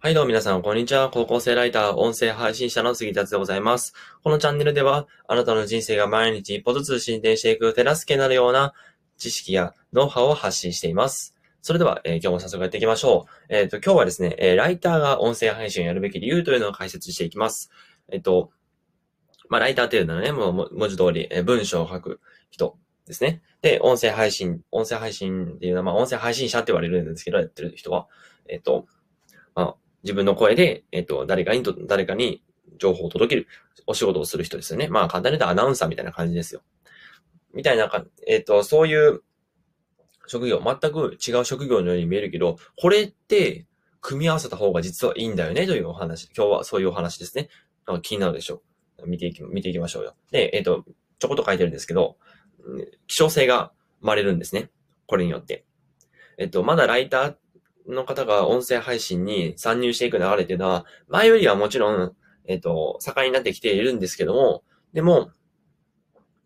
はいどうも皆さん、こんにちは。高校生ライター、音声配信者の杉達でございます。このチャンネルでは、あなたの人生が毎日一歩ずつ進展していく手助けになるような知識やノウハウを発信しています。それでは、えー今日も早速やっていきましょう。えっ、と、今日はですね、えーライターが音声配信をやるべき理由というのを解説していきます。えっ、と、まあ、ライターというのはね、もう文字通り、え文章を書く人ですね。で、音声配信、音声配信っていうのは、まあ、音声配信者って言われるんですけど、やってる人は、えっ、と、まあ、自分の声で、えっ、と、誰かにと、誰かに情報を届ける、お仕事をする人ですよね。まあ、簡単に言うとアナウンサーみたいな感じですよ。みたいなか、えっ、と、そういう職業、全く違う職業のように見えるけど、これって、組み合わせた方が実はいいんだよね、というお話。今日はそういうお話ですね。気になるでしょう。見ていき、見ていきましょうよ。で、えっ、と、ちょこっと書いてるんですけど、希少性が生まれるんですね。これによって。えっと、まだライターの方が音声配信に参入していく流れっていうのは、前よりはもちろん、えっと、盛んになってきているんですけども、でも、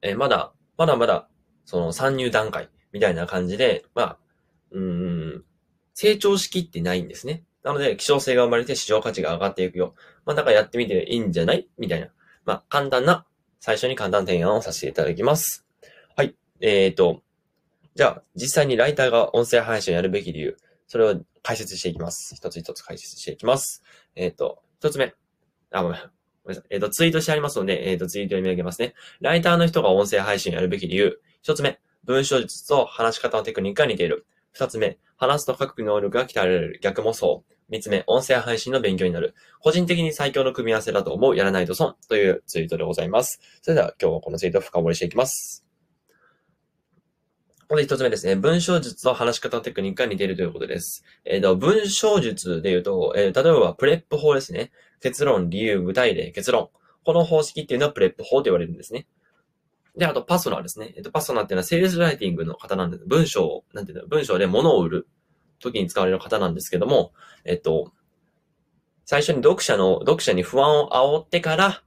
えーまだ、まだまだ、その参入段階みたいな感じで、まあ、うん、成長しきってないんですね。なので、希少性が生まれて市場価値が上がっていくよ。まあ、だからやってみていいんじゃない？みたいな。まあ、簡単な、最初に簡単提案をさせていただきます。はい。えっ、と、じゃあ、実際にライターが音声配信をやるべき理由、それを解説していきます。一つ一つ解説していきます。えっ、と、一つ目。あ、ごめん。ごめんなさい。えっ、と、ツイートしてありますので、えっ、と、ツイート読み上げますね。ライターの人が音声配信やるべき理由。一つ目。文章術と話し方のテクニックが似ている。二つ目。話すと書く能力が鍛えられる。逆もそう。三つ目。音声配信の勉強になる。個人的に最強の組み合わせだと思う。やらないと損。というツイートでございます。それでは今日はこのツイートを深掘りしていきます。ここで一つ目ですね。文章術と話し方テクニックが似ているということです。えっ、と、文章術で言うと、えー例えばプレップ法ですね。結論、理由、具体例、結論。この方式っていうのはプレップ法と言われるんですね。で、あとパソナーですね。えっ、と、パソナーっていうのはセールスライティングの型なんです。文章を、なんていうの、文章で物を売る時に使われる型なんですけども、えっ、と、最初に読者の、読者に不安を煽ってから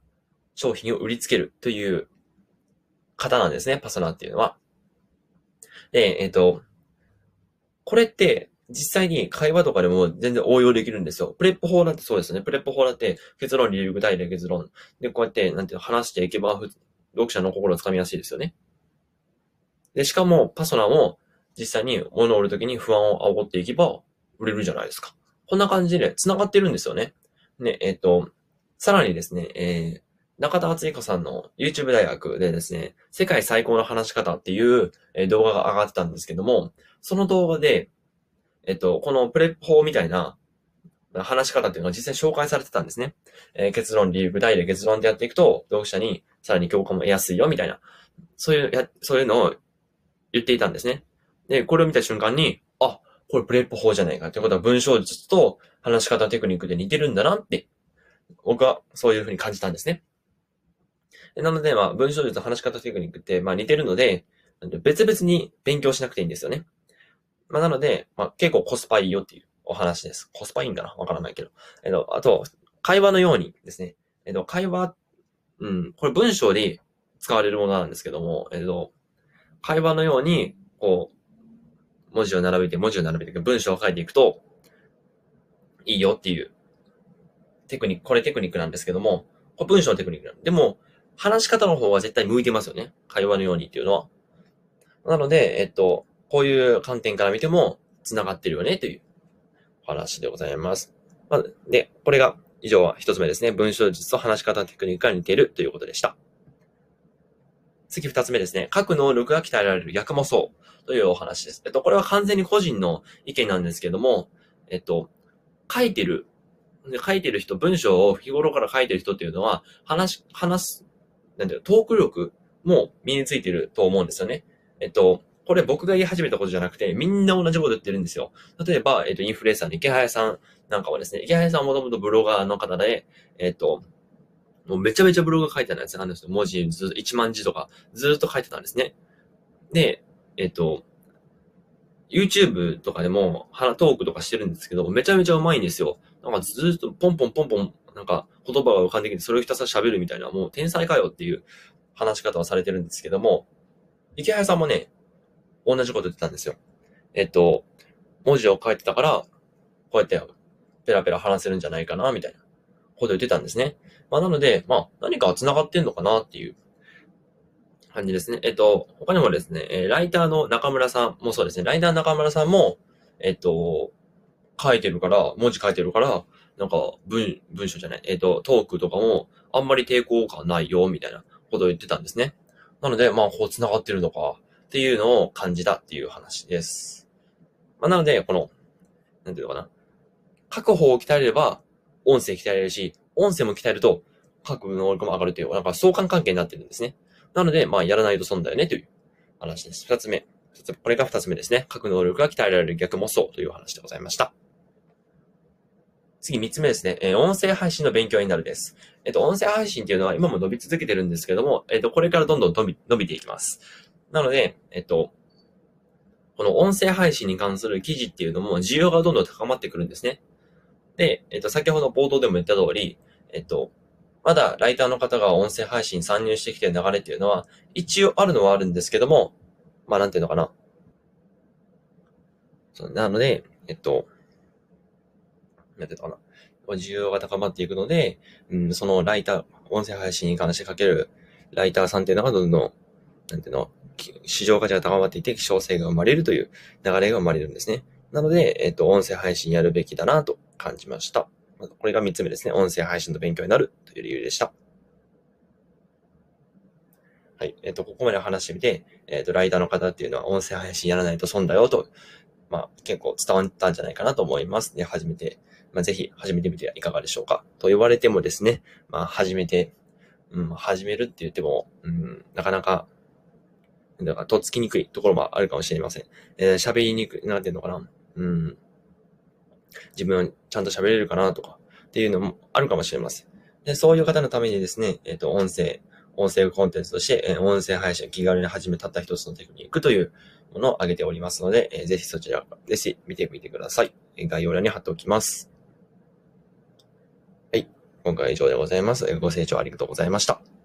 商品を売りつけるという型なんですね。パソナーっていうのは。で、えっ、と、これって、実際に会話とかでも全然応用できるんですよ。プレップ法だってそうですよね。プレップ法だって結論、理由、具体例、結論。で、こうやって、なんていうの、話していけば、読者の心をつかみやすいですよね。で、しかも、パソナも実際に物を売るときに不安を煽っていけば、売れるじゃないですか。こんな感じで繋がってるんですよね。ね、えっ、と、さらにですね、えー、中田敦彦さんの YouTube 大学でですね、世界最高の話し方っていう動画が上がってたんですけども、その動画で、えっと、このプレップ法みたいな話し方っていうのが実際紹介されてたんですね。えー結論、理由、具体例、結論でやっていくと、読者にさらに共感も得やすいよ、みたいな。そういう、や、そういうのを言っていたんですね。で、これを見た瞬間に、あ、これプレップ法じゃないか。ということは文章術と話し方テクニックで似てるんだなって、僕はそういうふうに感じたんですね。なので、まあ、文章術と話し方テクニックって、まあ似てるので、別々に勉強しなくていいんですよね。まあ、なので、まあ、結構コスパいいよっていうお話です。コスパいいんかな？わからないけど。えっと、あと、会話のようにですね。えっと、会話、うん、これ文章で使われるものなんですけども、えっと、会話のように、こう、文字を並べて、文字を並べて、文章を書いていくと、いいよっていう、テクニック、これテクニックなんですけども、これ文章のテクニックなんでも、話し方の方は絶対向いてますよね。会話のようにっていうのは。なので、えっと、こういう観点から見ても、繋がってるよね、というお話でございます。まず、で、これが、以上は一つ目ですね。文章術と話し方テクニックが似ているということでした。次二つ目ですね。書く能力が鍛えられる逆もそうというお話です。えっと、これは完全に個人の意見なんですけども、えっと、書いてる、書いてる人、文章を日頃から書いてる人っていうのは、話、話す、なんていうの、トーク力も身についてると思うんですよね。えっと、これ僕が言い始めたことじゃなくて、みんな同じこと言ってるんですよ。例えば、えっと、インフルエンサーの池早さんなんかはですね、池早さんはもともとブロガーの方で、えっと、もうめちゃめちゃブログ書いてたんですよ。なんですよ。文字ずっと1万字とかずっと書いてたんですね。で、えっと、YouTube とかでも、はトークとかしてるんですけど、めちゃめちゃうまいんですよ。なんかずっとポンポンポンポン、なんか言葉が浮かんできて、それをひたすら喋るみたいな、もう天才かよっていう話し方をされてるんですけども、池早さんもね、同じこと言ってたんですよ。えっと、文字を書いてたから、こうやってペラペラ話せるんじゃないかな、みたいなこと言ってたんですね。まあ、なので、まあ、何か繋がってんのかなっていう感じですね。えっと、他にもですね、えライターの中村さんもそうですね。ライター中村さんも、えっと、書いてるから、文字書いてるから、なんか文、文章じゃない、えっと、トークとかもあんまり抵抗感ないよ、みたいなことを言ってたんですね。なので、まあ、こう繋がってるのか、っていうのを感じたっていう話です。まあ、なので、この、なんていうのかな。書く方を鍛えれば、音声鍛えれるし、音声も鍛えると、書く能力も上がるという、なんか相関関係になってるんですね。なので、まあ、やらないと損だよね、という話です。二つ目。これが二つ目ですね。書く能力が鍛えられる逆もそうという話でございました。次、三つ目ですね。えー、音声配信の勉強になるです。えっ、と、音声配信っていうのは今も伸び続けてるんですけども、えっ、と、これからどんどん伸び、伸びていきます。なので、えっと、この音声配信に関する記事っていうのも需要がどんどん高まってくるんですね。で、えっと、先ほど冒頭でも言った通り、えっと、まだライターの方が音声配信参入してきてる流れっていうのは、一応あるのはあるんですけども、まあなんていうのかな。そうなので、えっと、なんていうのかな。需要が高まっていくので、うん、そのライター、音声配信に関してかけるライターさんっていうのがどんどん、なんていうの、市場価値が高まっていて希少性が生まれるという流れが生まれるんですね。なので、えっ、と、音声配信やるべきだなと感じました。これが3つ目ですね。音声配信の勉強になるという理由でした。はい。えっ、と、ここまで話してみて、えっ、と、ライターの方っていうのは音声配信やらないと損だよと、まあ、結構伝わったんじゃないかなと思います。で、初めて、まあ、ぜひ始めてみてはいかがでしょうか。と言われてもですね、まあ、始めて、うん、始めるって言っても、うん、なかなかだから、とっつきにくいところもあるかもしれません。えー、喋りにくい、なんていうのかな。うん。自分はちゃんと喋れるかなとか、っていうのもあるかもしれません。で、そういう方のためにですね、えっ、ー、と、音声、音声コンテンツとして、えー、音声配信気軽に始めたった一つのテクニックというものを挙げておりますので、えー、ぜひそちら、ぜひ見てみてください。概要欄に貼っておきます。今回は以上でございます。ご清聴ありがとうございました。